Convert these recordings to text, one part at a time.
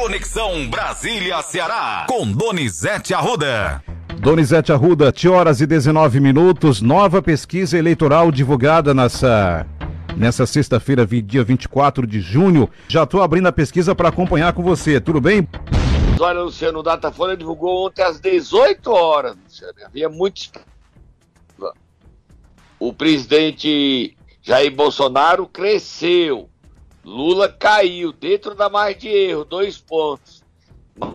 Conexão Brasília-Ceará, com Donizete Arruda. Donizete Arruda, te horas e 19 minutos, nova pesquisa eleitoral divulgada nessa nessa sexta-feira, dia 24 de junho. Já estou abrindo a pesquisa para acompanhar com você, tudo bem? Olha, Luciano, o Datafolha divulgou ontem às 18 horas, Luciano. Havia muitos. O presidente Jair Bolsonaro cresceu. Lula caiu dentro da margem de erro, dois pontos.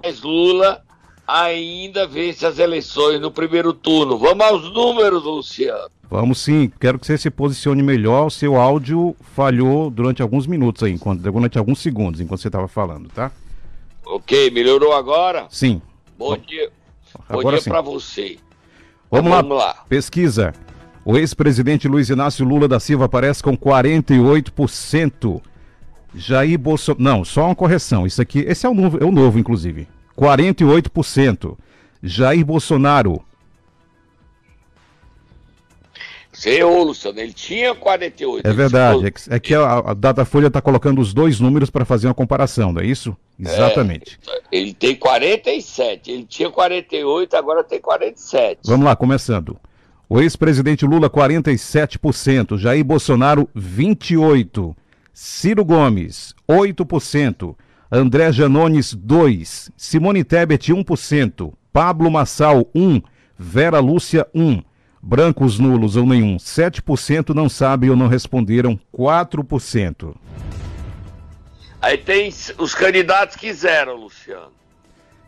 Mas Lula ainda vence as eleições no primeiro turno. Vamos aos números, Luciano. Vamos sim, quero que você se posicione melhor. O seu áudio falhou durante alguns minutos aí, enquanto, durante alguns segundos, enquanto você estava falando, tá? Ok, melhorou agora? Sim. Bom dia. Bom dia para você. Vamos, lá. Vamos lá. Pesquisa. O ex-presidente Luiz Inácio Lula da Silva aparece com 48%. Jair Bolsonaro. Não, só uma correção. Isso aqui, esse é o novo, é o novo inclusive. 48%. Jair Bolsonaro. Errou, Luciano. Ele tinha 48. É verdade. É que a, a Datafolha está colocando os dois números para fazer uma comparação, não é isso? Exatamente. É, ele tem 47. Ele tinha 48, agora tem 47. Vamos lá, começando. O ex-presidente Lula, 47%. Jair Bolsonaro, 28%. Ciro Gomes, 8%. André Janones, 2%. Simone Tebet, 1%. Pablo Massal, 1%. Vera Lúcia, 1%. Brancos nulos ou nenhum, 7% não sabem ou não responderam, 4%. Aí tem os candidatos que zero, Luciano.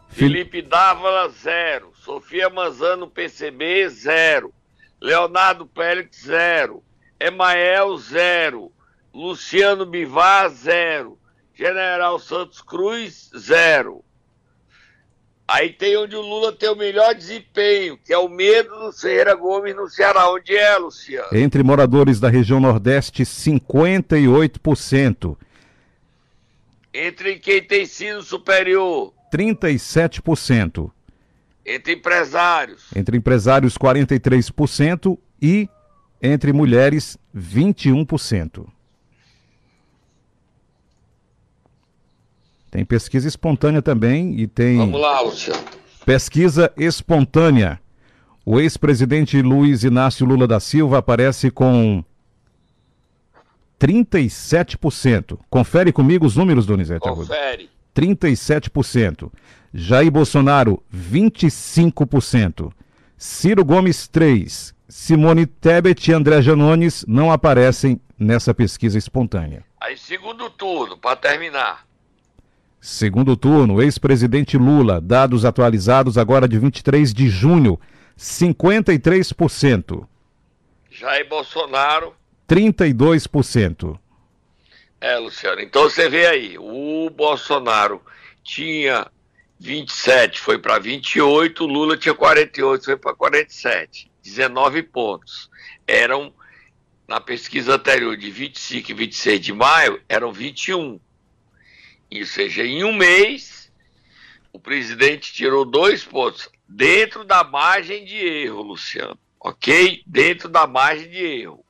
Felipe Dávala, zero. Sofia Manzano, PCB, zero. Leonardo Pérez, zero. Emael, zero. Luciano Bivar, zero. General Santos Cruz, zero. Aí tem onde o Lula tem o melhor desempenho, que é o medo do Ferreira Gomes no Ceará. Onde é, Luciano? Entre moradores da região Nordeste, 58%. Entre quem tem sido superior? 37%. Entre empresários? Entre empresários, 43% e entre mulheres, 21%. Tem pesquisa espontânea também e tem. Vamos lá, Luciano. Pesquisa espontânea. O ex-presidente Luiz Inácio Lula da Silva aparece com 37%. Confere comigo os números, Donizete Confere. 37%. Jair Bolsonaro, 25%. Ciro Gomes, 3%. Simone Tebet e André Janones não aparecem nessa pesquisa espontânea. Aí, segundo turno, para terminar. Segundo turno, ex-presidente Lula, dados atualizados agora de 23 de junho, 53%. Jair Bolsonaro. 32%. É, Luciano, então você vê aí, o Bolsonaro tinha 27, foi para 28, o Lula tinha 48, foi para 47. 19 pontos. Eram, na pesquisa anterior de 25 e 26 de maio, eram 21. Ou seja, em um mês, o presidente tirou dois pontos dentro da margem de erro, Luciano. Ok? Dentro da margem de erro.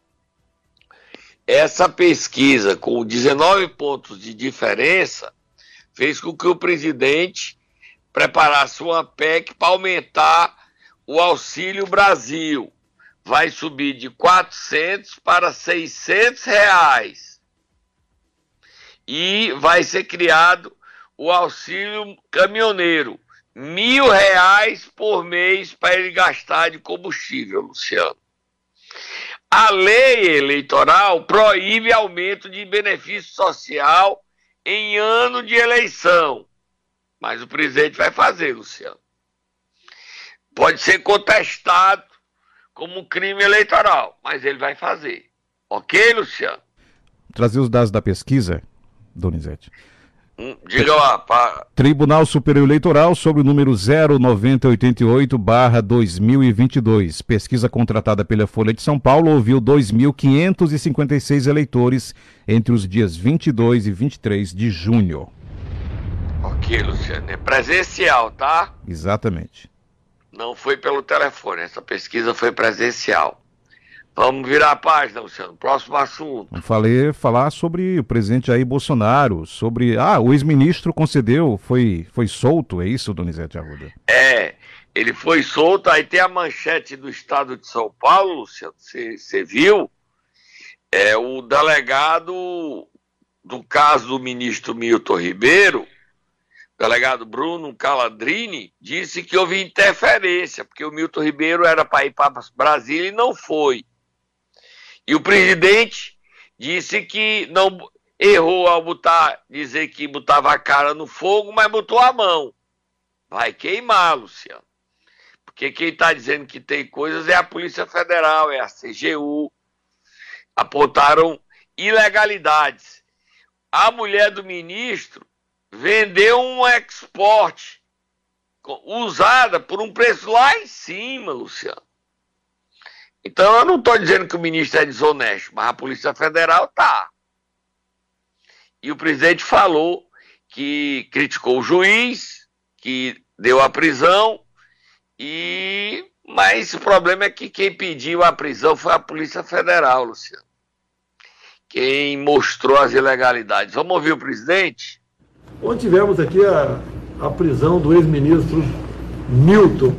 Essa pesquisa, com 19 pontos de diferença, fez com que o presidente preparasse uma PEC para aumentar o Auxílio Brasil. Vai subir de 400 para 600 reais e vai ser criado o auxílio caminhoneiro. Mil reais por mês para ele gastar de combustível, Luciano. A lei eleitoral proíbe aumento de benefício social em ano de eleição. Mas o presidente vai fazer, Luciano. Pode ser contestado como crime eleitoral, mas ele vai fazer. Ok, Luciano? Trazer os dados da pesquisa Donizete. Hum, diga lá, para. Tribunal Superior Eleitoral sobre o número 09088-2022. Pesquisa contratada pela Folha de São Paulo ouviu 2.556 eleitores entre os dias 22 e 23 de junho. Ok, Luciano. É presencial, tá? Exatamente. Não foi pelo telefone, essa pesquisa foi presencial. Vamos virar a página, Luciano. Próximo assunto. Falei, falar sobre o presidente Jair Bolsonaro, sobre. Ah, o ex-ministro concedeu, foi, foi solto, é isso, Donizete Arruda? É, ele foi solto, aí tem a manchete do estado de São Paulo, Luciano, você viu? É o delegado do caso do ministro Milton Ribeiro, o delegado Bruno Caladrini, disse que houve interferência, porque o Milton Ribeiro era para ir para Brasília e não foi. E o presidente disse que não errou ao botar, dizer que botava a cara no fogo, mas botou a mão. Vai queimar, Luciano. Porque quem está dizendo que tem coisas é a Polícia Federal, é a CGU. Apontaram ilegalidades. A mulher do ministro vendeu um export usada por um preço lá em cima, Luciano. Então eu não estou dizendo que o ministro é desonesto, mas a Polícia Federal tá. E o presidente falou que criticou o juiz, que deu a prisão, e mas o problema é que quem pediu a prisão foi a Polícia Federal, Luciano. Quem mostrou as ilegalidades. Vamos ouvir o presidente? Onde tivemos aqui a, a prisão do ex-ministro Milton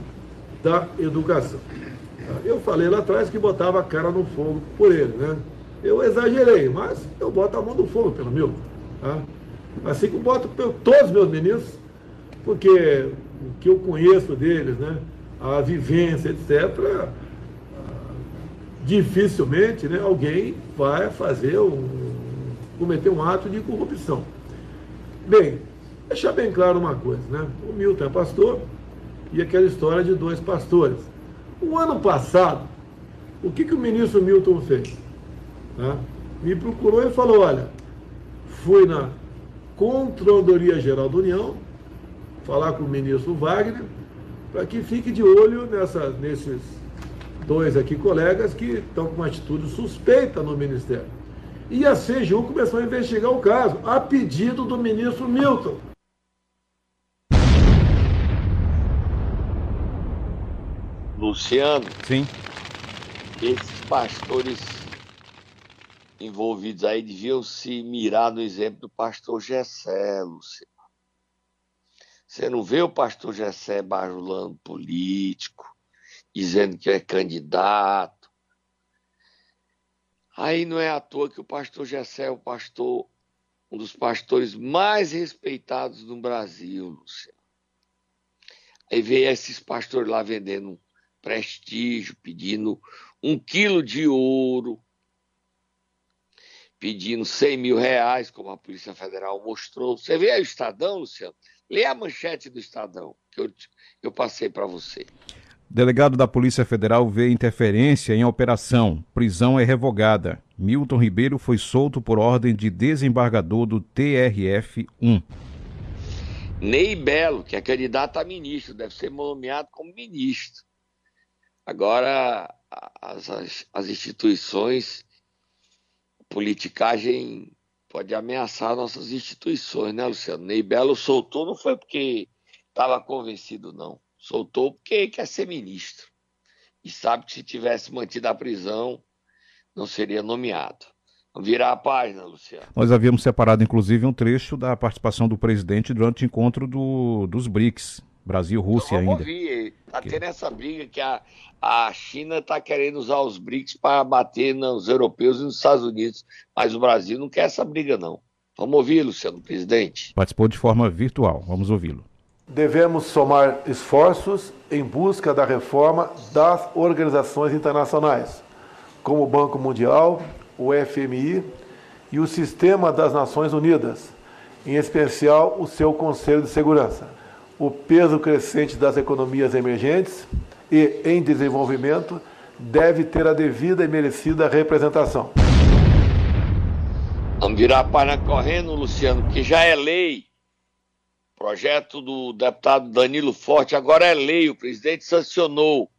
da Educação. Eu falei lá atrás que botava a cara no fogo por ele, né? Eu exagerei, mas eu boto a mão no fogo pelo meu. Tá? Assim como boto todos os meus ministros, porque o que eu conheço deles, né? A vivência, etc., dificilmente né, alguém vai fazer um, cometer um ato de corrupção. Bem, deixar bem claro uma coisa, né? O Milton é pastor e aquela história de dois pastores. O ano passado, o que, que o ministro Milton fez? Me procurou e falou: olha, fui na Controladoria Geral da União falar com o ministro Wagner para que fique de olho nessa, nesses dois aqui colegas que estão com uma atitude suspeita no Ministério. E a CGU começou a investigar o caso, a pedido do ministro Milton. Luciano. Sim. Esses pastores envolvidos aí deviam se mirar no exemplo do pastor Gessé, Luciano. Você não vê o pastor Gessé bajulando político, dizendo que é candidato. Aí não é à toa que o pastor Gessé é o pastor, um dos pastores mais respeitados no Brasil, Luciano. Aí vem esses pastores lá vendendo prestígio, pedindo um quilo de ouro, pedindo 100 mil reais, como a Polícia Federal mostrou. Você vê aí o Estadão, Luciano? Lê a manchete do Estadão, que eu, eu passei para você. Delegado da Polícia Federal vê interferência em operação. Prisão é revogada. Milton Ribeiro foi solto por ordem de desembargador do TRF-1. Ney Belo, que é candidato a ministro, deve ser nomeado como ministro. Agora, as, as, as instituições, a politicagem pode ameaçar nossas instituições, né, Luciano? Ney Belo soltou não foi porque estava convencido, não. Soltou porque quer ser ministro. E sabe que se tivesse mantido a prisão, não seria nomeado. Virar a página, Luciano. Nós havíamos separado, inclusive, um trecho da participação do presidente durante o encontro do, dos BRICS, Brasil-Rússia ainda. Ouvir. Tá tendo essa briga que a, a China está querendo usar os BRICS para bater nos europeus e nos Estados Unidos, mas o Brasil não quer essa briga, não. Vamos ouvir, Luciano, presidente. Participou de forma virtual. Vamos ouvi-lo. Devemos somar esforços em busca da reforma das organizações internacionais, como o Banco Mundial, o FMI e o Sistema das Nações Unidas, em especial o seu Conselho de Segurança o peso crescente das economias emergentes e em desenvolvimento deve ter a devida e merecida representação. Vamos virar a página correndo, Luciano, porque já é lei. Projeto do deputado Danilo Forte agora é lei. O presidente sancionou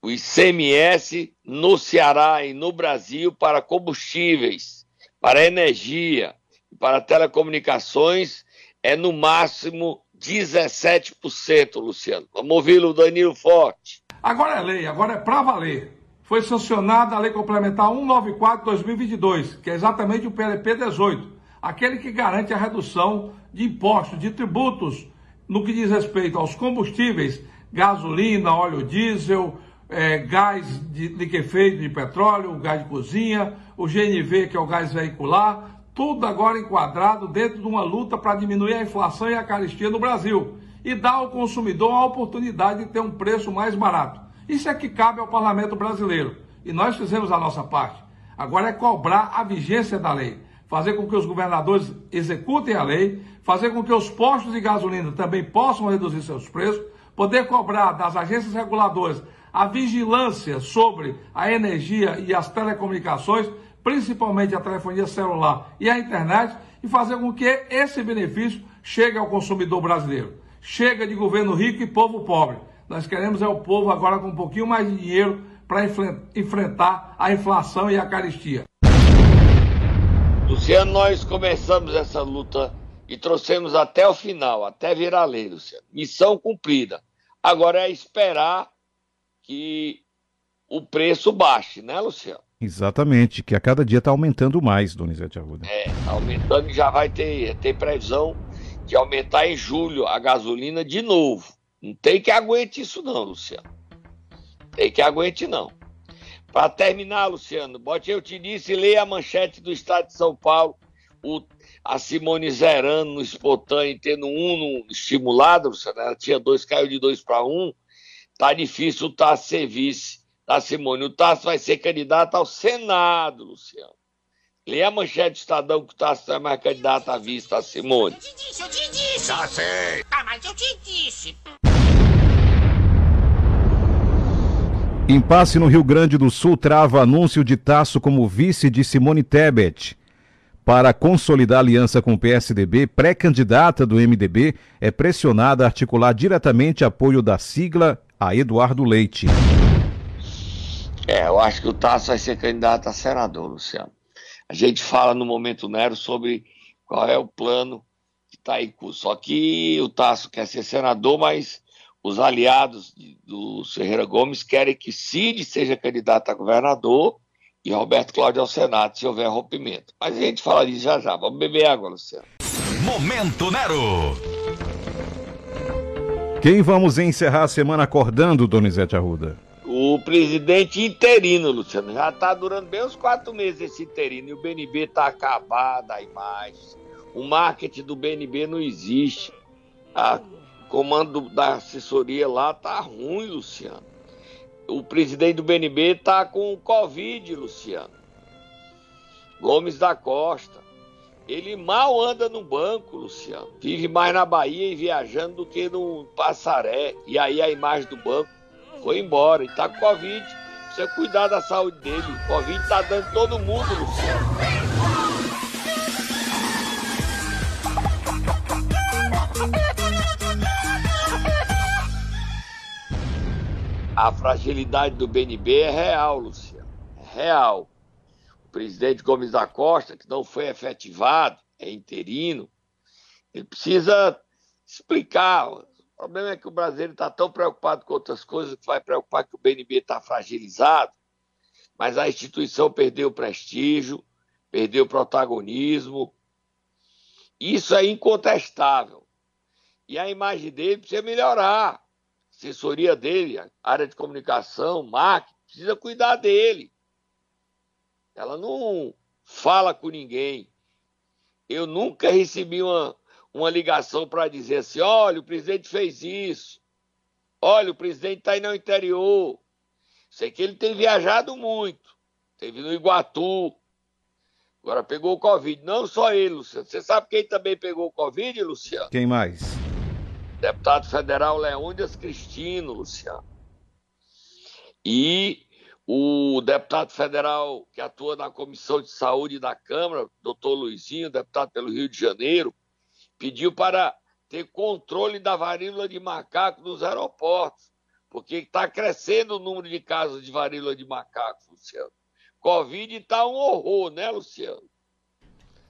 o ICMS no Ceará e no Brasil para combustíveis, para energia, para telecomunicações é no máximo 17%, Luciano. Vamos ouvir o Danilo Forte. Agora é lei, agora é para valer. foi sancionada a Lei Complementar 194-2022, que é exatamente o PLP 18, aquele que garante a redução de impostos, de tributos, no que diz respeito aos combustíveis, gasolina, óleo diesel, é, gás de liquefeito de petróleo, gás de cozinha, o GNV, que é o gás veicular, tudo agora enquadrado dentro de uma luta para diminuir a inflação e a caristia no Brasil e dar ao consumidor a oportunidade de ter um preço mais barato. Isso é que cabe ao parlamento brasileiro e nós fizemos a nossa parte. Agora é cobrar a vigência da lei, fazer com que os governadores executem a lei, fazer com que os postos de gasolina também possam reduzir seus preços, poder cobrar das agências reguladoras a vigilância sobre a energia e as telecomunicações principalmente a telefonia celular e a internet, e fazer com que esse benefício chegue ao consumidor brasileiro. Chega de governo rico e povo pobre. Nós queremos é o povo agora com um pouquinho mais de dinheiro para enfrentar a inflação e a caristia. Luciano, nós começamos essa luta e trouxemos até o final, até virar lei, Luciano. Missão cumprida. Agora é esperar que o preço baixe, né, Luciano? Exatamente, que a cada dia está aumentando mais, Donizete Arruda. É, tá aumentando e já vai ter, ter previsão de aumentar em julho a gasolina de novo. Não tem que aguente isso não, Luciano. Tem que aguente não. Para terminar, Luciano, bote eu te disse, leia a manchete do Estado de São Paulo, o, a Simone zerando no espontâneo, tendo um estimulado, Luciano, ela tinha dois, caiu de dois para um, tá difícil tá ser vice da Simone. O Tasso vai ser candidato ao Senado, Luciano. Lê a manchete do Estadão que o Tasso é mais candidato à vista, a Simone. Eu te disse, eu te disse. Já sei. Ah, mas eu te disse. Impasse no Rio Grande do Sul trava anúncio de Tasso como vice de Simone Tebet. Para consolidar aliança com o PSDB, pré-candidata do MDB é pressionada a articular diretamente apoio da sigla a Eduardo Leite. É, eu acho que o Tasso vai ser candidato a senador, Luciano. A gente fala no momento Nero sobre qual é o plano que está em curso. Só que o Tasso quer ser senador, mas os aliados de, do Ferreira Gomes querem que Cid seja candidato a governador e Roberto Cláudio ao Senado, se houver rompimento. Mas a gente fala disso já já. Vamos beber água, Luciano. Momento Nero. Quem vamos encerrar a semana acordando, Donizete Arruda? O presidente interino, Luciano. Já está durando bem uns quatro meses esse interino. E o BNB está acabado a imagem. O marketing do BNB não existe. O comando da assessoria lá tá ruim, Luciano. O presidente do BNB tá com Covid, Luciano. Gomes da Costa. Ele mal anda no banco, Luciano. Vive mais na Bahia e viajando do que no Passaré. E aí a imagem do banco foi embora e tá com Covid. Precisa cuidar da saúde dele. Covid tá dando todo mundo, Luciano. A fragilidade do BNB é real, Luciano. É real. O presidente Gomes da Costa, que não foi efetivado, é interino, ele precisa explicar o problema é que o brasileiro está tão preocupado com outras coisas que vai preocupar que o BNB está fragilizado, mas a instituição perdeu prestígio, perdeu protagonismo. Isso é incontestável. E a imagem dele precisa melhorar. A assessoria dele, a área de comunicação, marketing, precisa cuidar dele. Ela não fala com ninguém. Eu nunca recebi uma, uma ligação para dizer assim: olha, o presidente fez isso, olha, o presidente está aí no interior. Sei que ele tem viajado muito, teve no Iguatu, agora pegou o Covid. Não só ele, Luciano. Você sabe quem também pegou o Covid, Luciano? Quem mais? Deputado federal Leônidas Cristino, Luciano. E o deputado federal que atua na Comissão de Saúde da Câmara, doutor Luizinho, deputado pelo Rio de Janeiro, pediu para ter controle da varíola de macaco nos aeroportos, porque está crescendo o número de casos de varíola de macaco, Luciano. Covid está um horror, né, Luciano?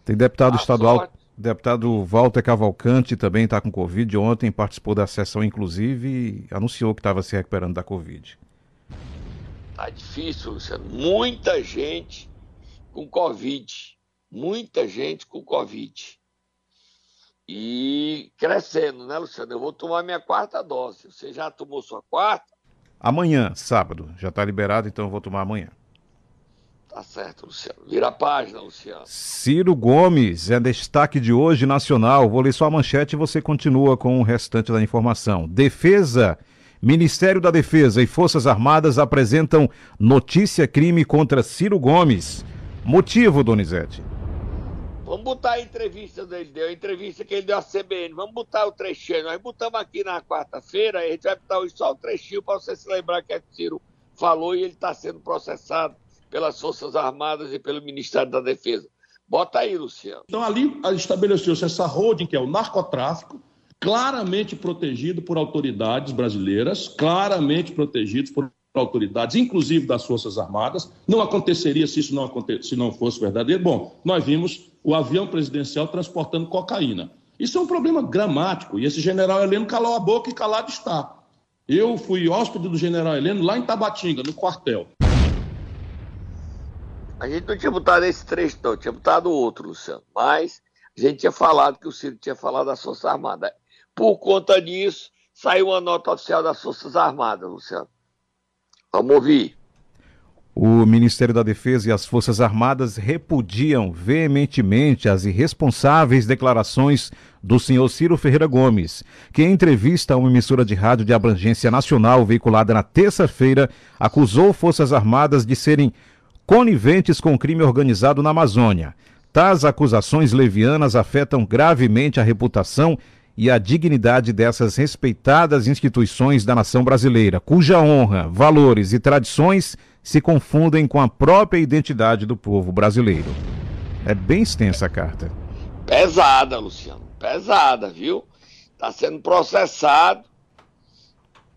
Tem deputado A estadual, sorte... deputado Walter Cavalcante também está com Covid. Ontem participou da sessão, inclusive, e anunciou que estava se recuperando da Covid. Tá difícil, Luciano. Muita gente com Covid. Muita gente com Covid. E crescendo, né, Luciano? Eu vou tomar minha quarta dose. Você já tomou sua quarta? Amanhã, sábado. Já está liberado, então eu vou tomar amanhã. Tá certo, Luciano. Vira a página, Luciano. Ciro Gomes é destaque de hoje nacional. Vou ler só a manchete e você continua com o restante da informação. Defesa. Ministério da Defesa e Forças Armadas apresentam notícia crime contra Ciro Gomes. Motivo, Donizete? Vamos botar a entrevista dele, deu a entrevista que ele deu à CBN. Vamos botar o trechinho. Nós botamos aqui na quarta-feira, a gente vai botar hoje só o trechinho para você se lembrar que é que o Ciro falou e ele está sendo processado pelas Forças Armadas e pelo Ministério da Defesa. Bota aí, Luciano. Então ali estabeleceu-se essa holding, que é o narcotráfico, claramente protegido por autoridades brasileiras, claramente protegidos por autoridades, inclusive das Forças Armadas. Não aconteceria se isso não, aconte... se não fosse verdadeiro. Bom, nós vimos o avião presidencial transportando cocaína. Isso é um problema gramático, e esse general Heleno calou a boca e calado está. Eu fui hóspede do general Heleno lá em Tabatinga, no quartel. A gente não tinha botado esse trecho, não, tinha botado outro, Luciano. Mas a gente tinha falado que o Ciro tinha falado das Forças Armadas. Por conta disso, saiu uma nota oficial das Forças Armadas, Luciano. Vamos ouvir. O Ministério da Defesa e as Forças Armadas repudiam veementemente as irresponsáveis declarações do senhor Ciro Ferreira Gomes, que em entrevista a uma emissora de rádio de abrangência nacional veiculada na terça-feira, acusou Forças Armadas de serem coniventes com crime organizado na Amazônia. Tais acusações levianas afetam gravemente a reputação e a dignidade dessas respeitadas instituições da nação brasileira, cuja honra, valores e tradições se confundem com a própria identidade do povo brasileiro. É bem extensa a carta. Pesada, Luciano, pesada, viu? Está sendo processado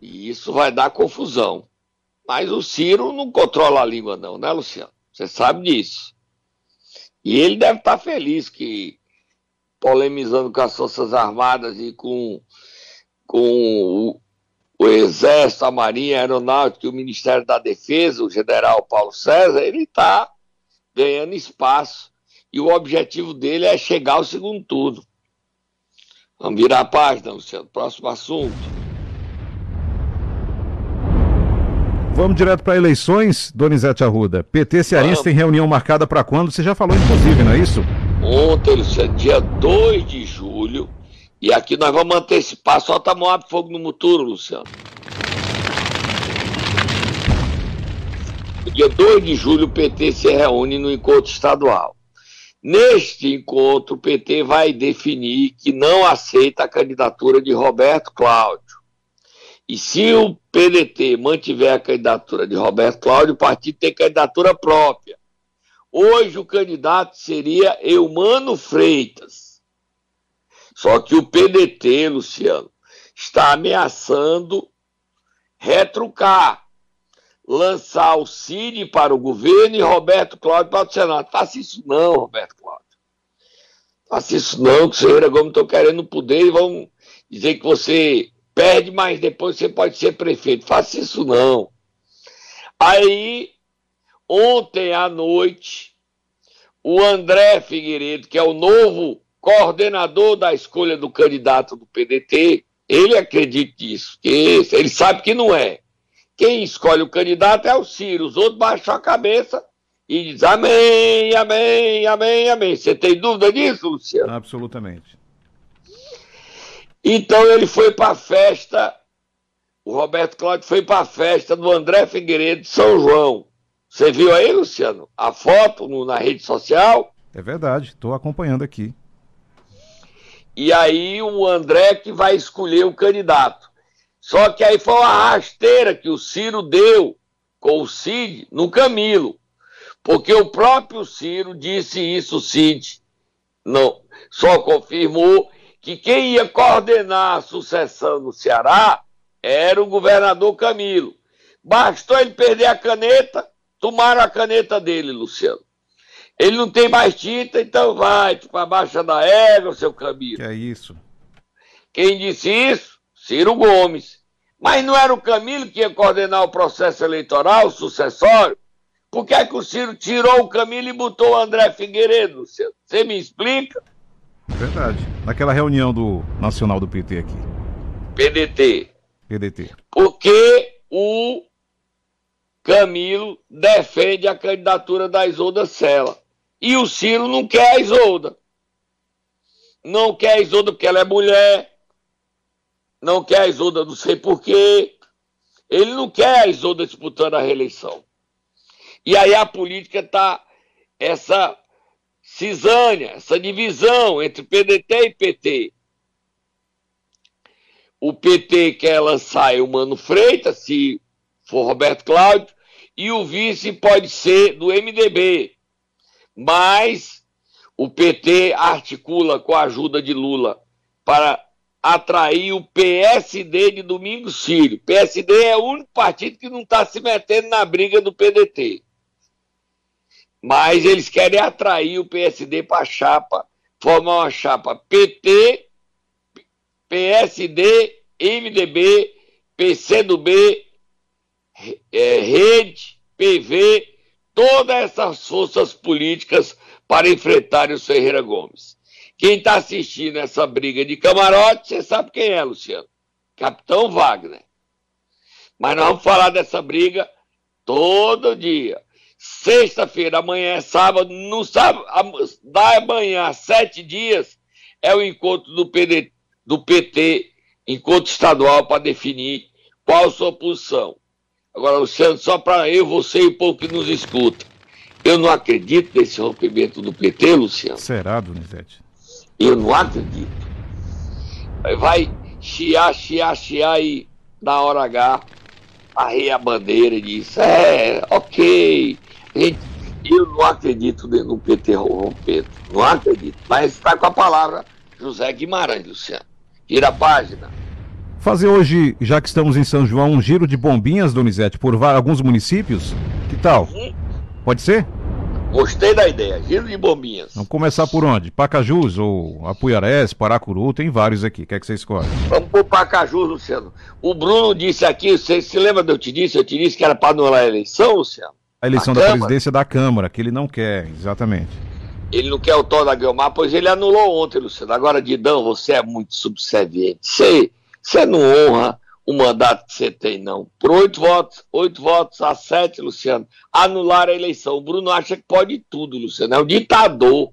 e isso vai dar confusão. Mas o Ciro não controla a língua, não, né, Luciano? Você sabe disso. E ele deve estar feliz que, polemizando com as Forças Armadas e com, com o, Exército, a Marinha, a Aeronáutica e o Ministério da Defesa, o general Paulo César, ele está ganhando espaço. E o objetivo dele é chegar ao segundo turno. Vamos virar a página, Luciano. Próximo assunto. Vamos direto para eleições, Donizete Arruda. PT Cearense tem reunião marcada para quando? Você já falou, inclusive, não é isso? Ontem, Luciano, dia 2 de julho. E aqui nós vamos antecipar. Solta a Moab Fogo no Muturo, Luciano. Dia 2 de julho, o PT se reúne no encontro estadual. Neste encontro, o PT vai definir que não aceita a candidatura de Roberto Cláudio. E se o PDT mantiver a candidatura de Roberto Cláudio, o partido tem candidatura própria. Hoje o candidato seria Eumano Freitas. Só que o PDT, Luciano, está ameaçando retrucar, lançar o Cid para o governo e Roberto Cláudio para o Senado. Faça isso não, Roberto Cláudio. Faça isso não, que o senhor Gomes estão querendo poder e vão dizer que você perde, mas depois você pode ser prefeito. Faça isso não. Aí, ontem à noite, o André Figueiredo, que é o novo coordenador da escolha do candidato do PDT, ele acredita nisso, ele sabe que não é. Quem escolhe o candidato é o Ciro, os outros baixam a cabeça e dizem amém, amém, amém, amém. Você tem dúvida disso, Luciano? Absolutamente. Então ele foi para a festa, o Roberto Cláudio foi para a festa do André Figueiredo de São João. Você viu aí, Luciano, a foto no, na rede social? É verdade, estou acompanhando aqui. E aí o André que vai escolher o candidato. Só que aí foi uma rasteira que o Ciro deu com o Cid no Camilo. Porque o próprio Ciro disse isso, Cid não, só confirmou que quem ia coordenar a sucessão no Ceará era o governador Camilo. Bastou ele perder a caneta, tomaram a caneta dele, Luciano. Ele não tem mais tinta, então vai para a baixa da égua, seu Camilo. Que é isso? Quem disse isso? Ciro Gomes. Mas não era o Camilo que ia coordenar o processo eleitoral, o sucessório? Por que é que o Ciro tirou o Camilo e botou o André Figueiredo? Você me explica? Verdade. Naquela reunião do Nacional do PT aqui. PDT. PDT. Porque o Camilo defende a candidatura da Isolda Sela. E o Ciro não quer a Isolda. Não quer a Isolda porque ela é mulher. Não quer a Isolda não sei porquê. Ele não quer a Isolda disputando a reeleição. E aí a política está essa cisânia, essa divisão entre PDT e PT. O PT quer lançar o Mano Freitas, se for Roberto Cláudio, e o vice pode ser do MDB. Mas o PT articula com a ajuda de Lula para atrair o PSD de Domingos Filho. PSD é o único partido que não está se metendo na briga do PDT. Mas eles querem atrair o PSD para a chapa, formar uma chapa PT, PSD, MDB, PCdoB, é, Rede, PV, todas essas forças políticas para enfrentarem o Ferreira Gomes. Quem está assistindo essa briga de camarote, você sabe quem é, Luciano? Capitão Wagner. Mas nós vamos falar dessa briga todo dia. Sexta-feira, amanhã é sábado, no sábado, da manhã, sete dias, é o encontro do, PD, do PT, encontro estadual, para definir qual a sua posição. Agora, Luciano, só para eu, você e o povo que nos escuta. Eu não acredito nesse rompimento do PT, Luciano. Será, Donizete? Eu não acredito. Vai chiar, chiar, chiar e na hora H arrei a bandeira e disse, é, ok. Gente, eu não acredito no PT rompendo. Não acredito. Mas está com a palavra José Guimarães, Luciano. Tira a página. Fazer hoje, já que estamos em São João, um giro de bombinhas, Donizete, por alguns municípios? Que tal? Pode ser? Gostei da ideia, giro de bombinhas. Vamos começar por onde? Pacajus ou Apuiarés, Paracuru, tem vários aqui. O que é que você escolhe? Vamos por Pacajus, Luciano. O Bruno disse aqui, você se lembra de eu te disse? Eu te disse que era para anular a eleição, Luciano? A eleição da presidência da Câmara, que ele não quer, exatamente. Ele não quer o Tó da Guilmar, pois ele anulou ontem, Luciano. Agora, Didão, você é muito subserviente. Você você não honra o mandato que você tem, não. Por oito votos, oito votos a sete, Luciano, anular a eleição. O Bruno acha que pode tudo, Luciano. É um ditador.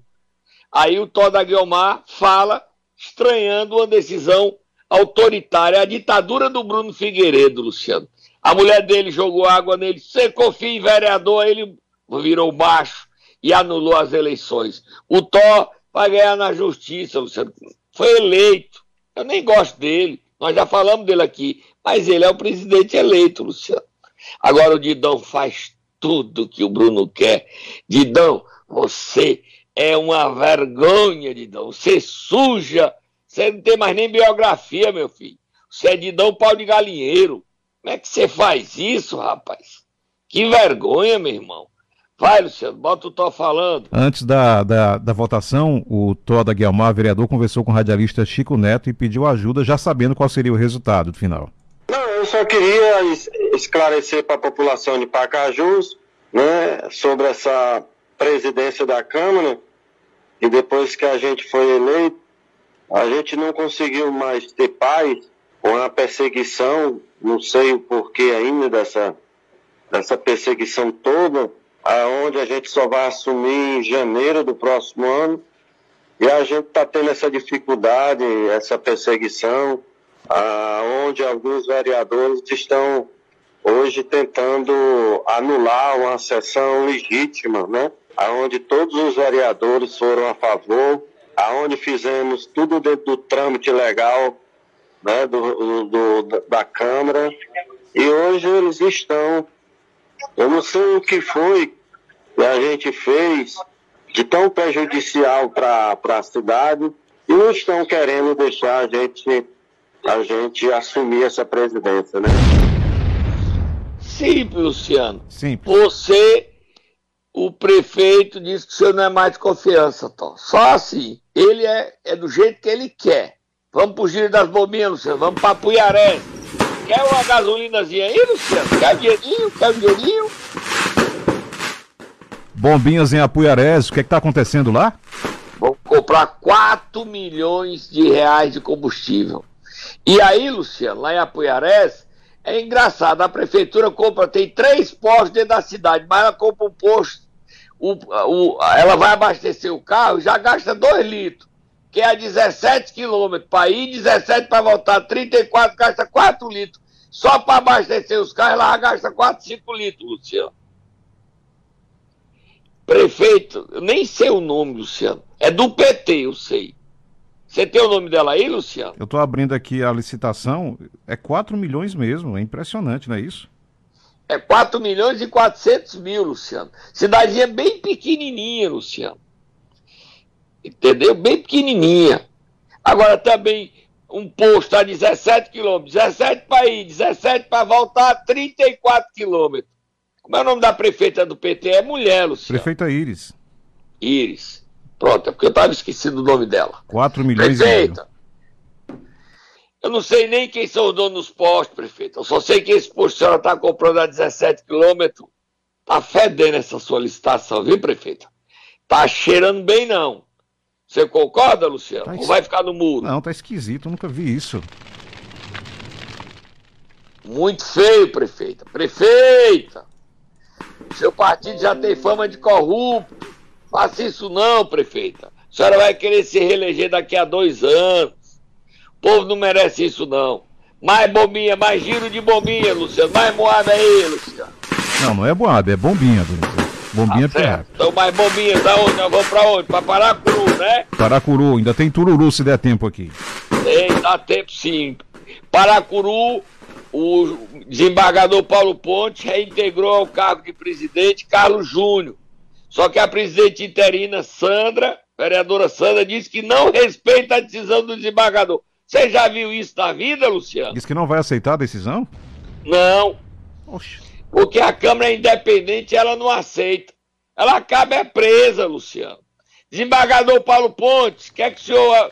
Aí o Toda Guilmar fala, estranhando uma decisão autoritária. A ditadura do Bruno Figueiredo, Luciano. A mulher dele jogou água nele, você confia em vereador, ele virou baixo e anulou as eleições. O Tó vai ganhar na justiça, Luciano. Foi eleito. Eu nem gosto dele. Nós já falamos dele aqui, mas ele é o presidente eleito, Luciano. Agora o Didão faz tudo que o Bruno quer. Didão, você é uma vergonha, Didão. Você suja. Você não tem mais nem biografia, meu filho. Você é Didão pau de galinheiro. Como é que você faz isso, rapaz? Que vergonha, meu irmão. Vai, Luciano, bota o Tó falando. Antes da, da, da votação, o Tó da Guilmar, vereador, conversou com o radialista Chico Neto e pediu ajuda, já sabendo qual seria o resultado do final. Não, eu só queria esclarecer para a população de Pacajus né, sobre essa presidência da Câmara, e depois que a gente foi eleito, a gente não conseguiu mais ter paz com a perseguição, não sei o porquê ainda dessa, dessa perseguição toda aonde a gente só vai assumir em janeiro do próximo ano. E a gente está tendo essa dificuldade, essa perseguição, aonde alguns vereadores estão hoje tentando anular uma sessão legítima, né? Aonde todos os vereadores foram a favor, aonde fizemos tudo dentro do trâmite legal, né? do, do da Câmara. E hoje eles estão eu não sei o que foi que a gente fez de tão prejudicial para a cidade e não estão querendo deixar a gente, a gente assumir essa presidência, né? Simples, Luciano. Simples. Você, o prefeito, disse que o senhor não é mais de confiança, Tom. Só assim. Ele é, é do jeito que ele quer. Vamos pro giro das bombinhas, Luciano. Vamos para Puiaré. Quer uma gasolinazinha aí, Luciano? Quer um dinheirinho? Quer um dinheirinho? Bombinhas em Apuiarés, o que é está acontecendo lá? Vamos comprar 4 milhões de reais de combustível. E aí, Luciano, lá em Apuiarés, é engraçado, a prefeitura compra, tem três postos dentro da cidade, mas ela compra um posto, o, o, ela vai abastecer o carro já gasta 2 litros, que é a 17 quilômetros para ir, 17 para voltar, 34 gasta 4 litros. Só para abastecer os carros, ela gasta 4, 5 litros, Luciano. Prefeito, eu nem sei o nome, Luciano. É do PT, eu sei. Você tem o nome dela aí, Luciano? Eu estou abrindo aqui a licitação, é 4 milhões mesmo, é impressionante, não é isso? É 4 milhões e 400 mil, Luciano. Cidadezinha bem pequenininha, Luciano. Entendeu? Bem pequenininha. Agora também um posto a 17 quilômetros, 17 para ir, 17 para voltar, 34 quilômetros. Como é o nome da prefeita do PT? É mulher, Luciano. Prefeita Iris. Iris. Pronto, é porque eu estava esquecendo o nome dela. 4 milhões prefeita, e meio. Eu não sei nem quem são os donos dos postos, prefeito. Eu só sei que esse posto que a senhora está comprando a 17 quilômetros. Está fedendo essa solicitação, viu, prefeita? Tá cheirando bem, não. Você concorda, Luciano? Tá Ou vai ficar no muro? Não, tá esquisito, eu nunca vi isso. Muito feio, prefeita. Prefeita! Seu partido já tem fama de corrupto. Faça isso não, prefeita. A senhora vai querer se reeleger daqui a dois anos. O povo não merece isso, não. Mais bombinha, mais giro de bombinha, Luciano. Mais moada aí, Luciano. Não, não é boada, é bombinha, Luciano. Bombinha tá é Então mais bombinha, da onde? Nós vamos pra onde? Pra Paracuru, né? Paracuru, ainda tem Tururu se der tempo aqui. Tem, dá tempo sim. Paracuru, o desembargador Paulo Ponte reintegrou ao cargo de presidente Carlos Júnior. Só que a presidente interina Sandra, vereadora Sandra, disse que não respeita a decisão do desembargador. Você já viu isso na vida, Luciano? Diz que não vai aceitar a decisão? Não. Oxe. Porque a Câmara é independente ela não aceita. Ela acaba é presa, Luciano. Desembargador Paulo Pontes, quer que o senhor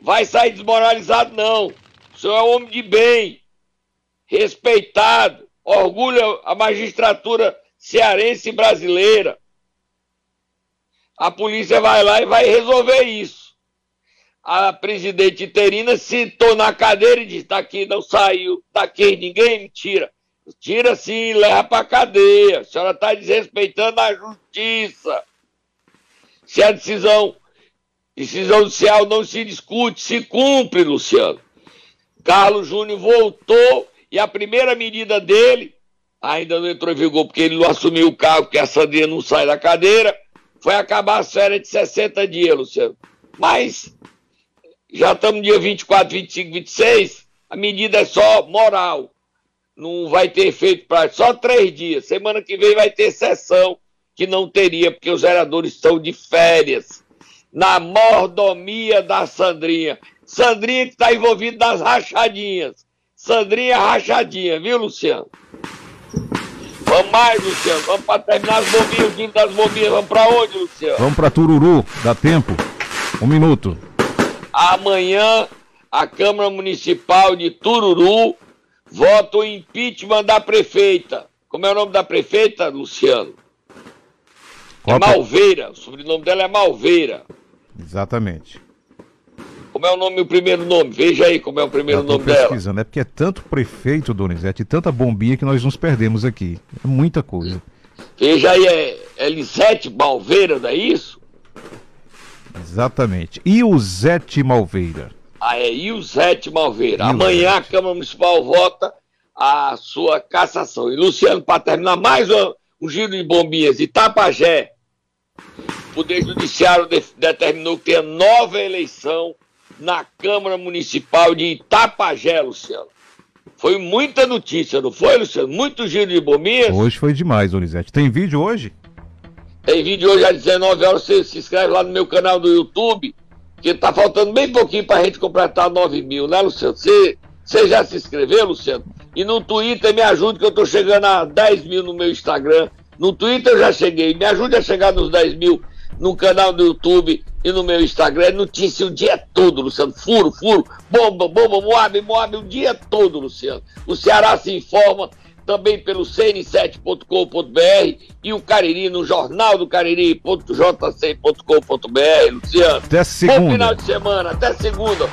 vai sair desmoralizado? Não. O senhor é um homem de bem, respeitado, orgulha a magistratura cearense brasileira a polícia vai lá e vai resolver isso. A presidente interina sentou na cadeira e disse: daqui não saiu, daqui ninguém me tira. Tira sim, leva para cadeia. A senhora está desrespeitando a justiça. Se a decisão, decisão judicial não se discute, se cumpre, Luciano. Carlos Júnior voltou e a primeira medida dele ainda não entrou em vigor porque ele não assumiu o cargo, porque a Sandrinha não sai da cadeira foi acabar as férias de 60 dias, Luciano. Mas já estamos no dia 24, 25, 26, a medida é só moral. Não vai ter efeito para só três dias. Semana que vem vai ter sessão que não teria, porque os vereadores estão de férias. Na mordomia da Sandrinha. Sandrinha que está envolvida nas rachadinhas. Sandrinha rachadinha, viu, Luciano? Vamos mais, Luciano. Vamos para terminar as bombinhas, o time das bombinhas. Vamos para onde, Luciano? Vamos para Tururu. Dá tempo. Um minuto. Amanhã, a Câmara Municipal de Tururu vota o impeachment da prefeita. Como é o nome da prefeita, Luciano? Qual é Malveira. O sobrenome dela é Malveira. Exatamente. Como é o nome, o primeiro nome? Veja aí como é o primeiro nome pesquisando. dela. É porque é tanto prefeito, Donizete, e tanta bombinha que nós nos perdemos aqui. É muita coisa. Veja aí, é Elisete Malveira, não é isso? Exatamente. E o Zete Malveira? E o Zete Malveira. Amanhã a Câmara Municipal vota a sua cassação. E Luciano, para terminar mais um, um giro de bombinhas, Itapajé, o Poder Judiciário de, determinou que tenha nova eleição na Câmara Municipal de Itapajé, Luciano. Foi muita notícia, não foi, Luciano? Muito giro de bombinhas. Hoje foi demais, Donizete. Tem vídeo hoje? Tem vídeo hoje às 19 horas. Você se inscreve lá no meu canal do YouTube, que tá faltando bem pouquinho pra gente completar 9 mil, né, Luciano? Você, você já se inscreveu, Luciano? E no Twitter me ajude, que eu tô chegando a 10 mil no meu Instagram. No Twitter eu já cheguei. Me ajude a chegar nos 10 mil no canal do YouTube e no meu Instagram é notícia o dia todo, Luciano. Furo, furo, bomba, bomba, Moab, Moab, o dia todo, Luciano. O Ceará se informa também pelo cn7.com.br e o Cariri no jornal do Cariri.jc.com.br, Luciano. Até segunda. Bom final de semana, até segunda.